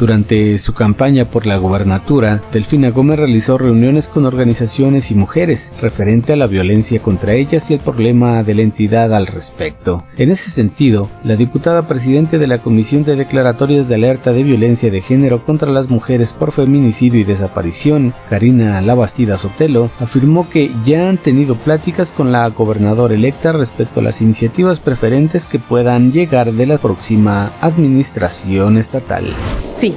Durante su campaña por la gobernatura, Delfina Gómez realizó reuniones con organizaciones y mujeres referente a la violencia contra ellas y el problema de la entidad al respecto. En ese sentido, la diputada presidente de la Comisión de Declaratorias de Alerta de Violencia de Género contra las Mujeres por Feminicidio y Desaparición, Karina Labastida Sotelo, afirmó que ya han tenido pláticas con la gobernadora electa respecto a las iniciativas preferentes que puedan llegar de la próxima administración estatal.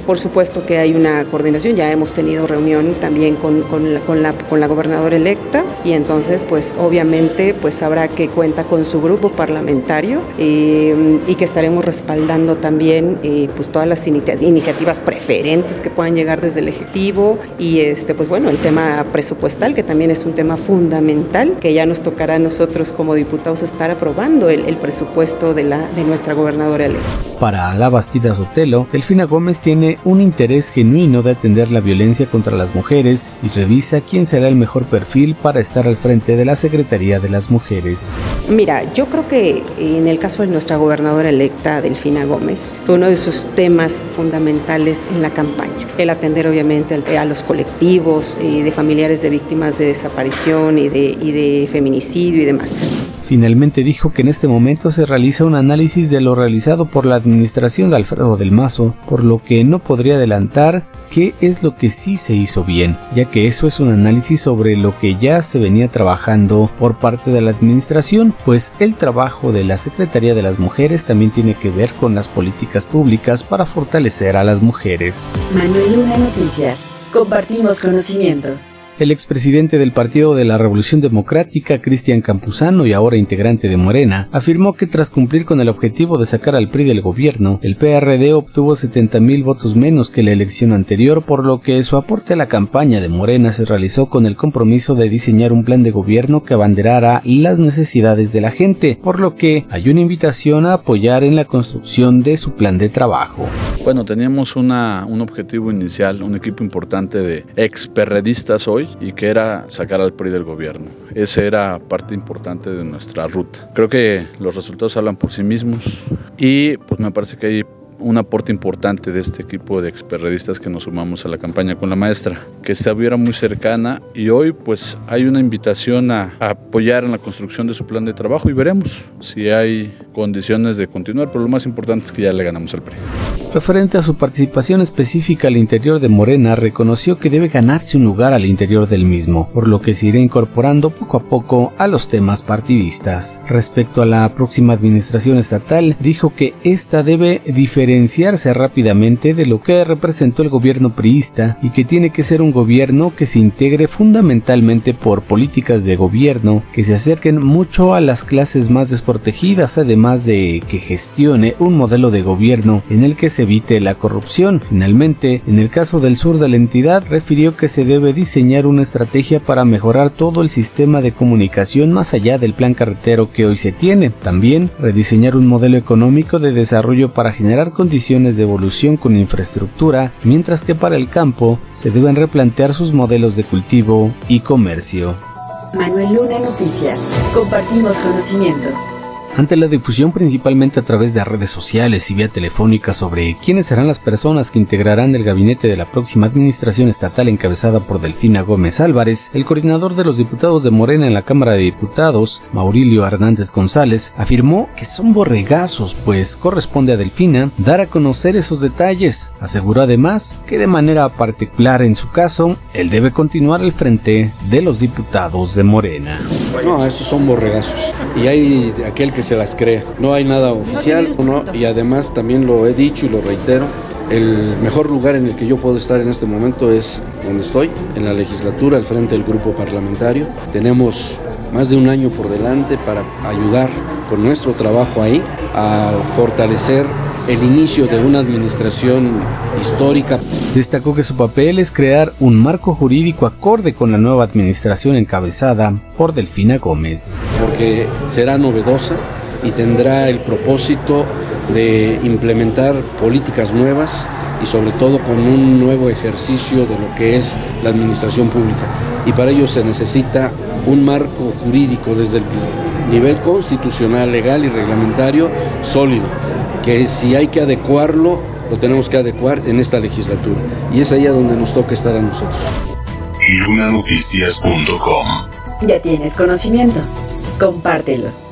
Por supuesto que hay una coordinación, ya hemos tenido reunión también con, con, la, con, la, con la gobernadora electa y entonces pues obviamente pues sabrá que cuenta con su grupo parlamentario eh, y que estaremos respaldando también eh, pues todas las iniciativas preferentes que puedan llegar desde el Ejecutivo y este pues bueno el tema presupuestal que también es un tema fundamental que ya nos tocará a nosotros como diputados estar aprobando el, el presupuesto de, la, de nuestra gobernadora electa. Para la Bastida Sotelo, Delfina Gómez tiene un interés genuino de atender la violencia contra las mujeres y revisa quién será el mejor perfil para estar al frente de la Secretaría de las Mujeres. Mira, yo creo que en el caso de nuestra gobernadora electa, Delfina Gómez, fue uno de sus temas fundamentales en la campaña. El atender obviamente a los colectivos y de familiares de víctimas de desaparición y de, y de feminicidio y demás. Finalmente dijo que en este momento se realiza un análisis de lo realizado por la administración de Alfredo del Mazo, por lo que no podría adelantar qué es lo que sí se hizo bien, ya que eso es un análisis sobre lo que ya se venía trabajando por parte de la administración, pues el trabajo de la Secretaría de las Mujeres también tiene que ver con las políticas públicas para fortalecer a las mujeres. Manuel Luna Noticias. Compartimos conocimiento. El expresidente del Partido de la Revolución Democrática, Cristian Campuzano, y ahora integrante de Morena, afirmó que tras cumplir con el objetivo de sacar al PRI del gobierno, el PRD obtuvo 70 mil votos menos que la elección anterior, por lo que su aporte a la campaña de Morena se realizó con el compromiso de diseñar un plan de gobierno que abanderara las necesidades de la gente, por lo que hay una invitación a apoyar en la construcción de su plan de trabajo. Bueno, teníamos una, un objetivo inicial, un equipo importante de ex perredistas hoy y que era sacar al PRI del gobierno. Esa era parte importante de nuestra ruta. Creo que los resultados hablan por sí mismos y pues me parece que hay un aporte importante de este equipo de experredistas que nos sumamos a la campaña con la maestra, que se hubiera muy cercana y hoy pues hay una invitación a, apoyar en la construcción de su plan de trabajo y veremos si hay condiciones de continuar, pero lo más importante es que ya le ganamos al PRI. Referente a su participación específica al interior de Morena, reconoció que debe ganarse un lugar al interior del mismo, por lo que se irá incorporando poco a poco a los temas partidistas. Respecto a la próxima administración estatal, dijo que esta debe diferenciarse rápidamente de lo que representó el gobierno priista y que tiene que ser un gobierno que se integre fundamentalmente por políticas de gobierno que se acerquen mucho a las clases más desprotegidas, además de que gestione un modelo de gobierno en el que se evite la corrupción. Finalmente, en el caso del sur de la entidad, refirió que se debe diseñar una estrategia para mejorar todo el sistema de comunicación más allá del plan carretero que hoy se tiene. También rediseñar un modelo económico de desarrollo para generar condiciones de evolución con infraestructura, mientras que para el campo se deben replantear sus modelos de cultivo y comercio. Manuel Luna Noticias. Compartimos conocimiento ante la difusión principalmente a través de redes sociales y vía telefónica sobre quiénes serán las personas que integrarán el gabinete de la próxima administración estatal encabezada por Delfina Gómez Álvarez, el coordinador de los diputados de Morena en la Cámara de Diputados, Maurilio Hernández González, afirmó que son borregazos, pues corresponde a Delfina dar a conocer esos detalles. Aseguró además que de manera particular en su caso, él debe continuar al frente de los diputados de Morena. No, estos son borregazos. Y hay aquel que se las crea. No hay nada oficial no, y además también lo he dicho y lo reitero. El mejor lugar en el que yo puedo estar en este momento es donde estoy, en la legislatura, al frente del grupo parlamentario. Tenemos más de un año por delante para ayudar con nuestro trabajo ahí a fortalecer el inicio de una administración histórica. Destacó que su papel es crear un marco jurídico acorde con la nueva administración encabezada por Delfina Gómez. Porque será novedosa y tendrá el propósito de implementar políticas nuevas y sobre todo con un nuevo ejercicio de lo que es la administración pública. Y para ello se necesita un marco jurídico desde el nivel constitucional, legal y reglamentario sólido que si hay que adecuarlo, lo tenemos que adecuar en esta legislatura. Y es ahí a donde nos toca estar a nosotros. Lunanoticias.com Ya tienes conocimiento. Compártelo.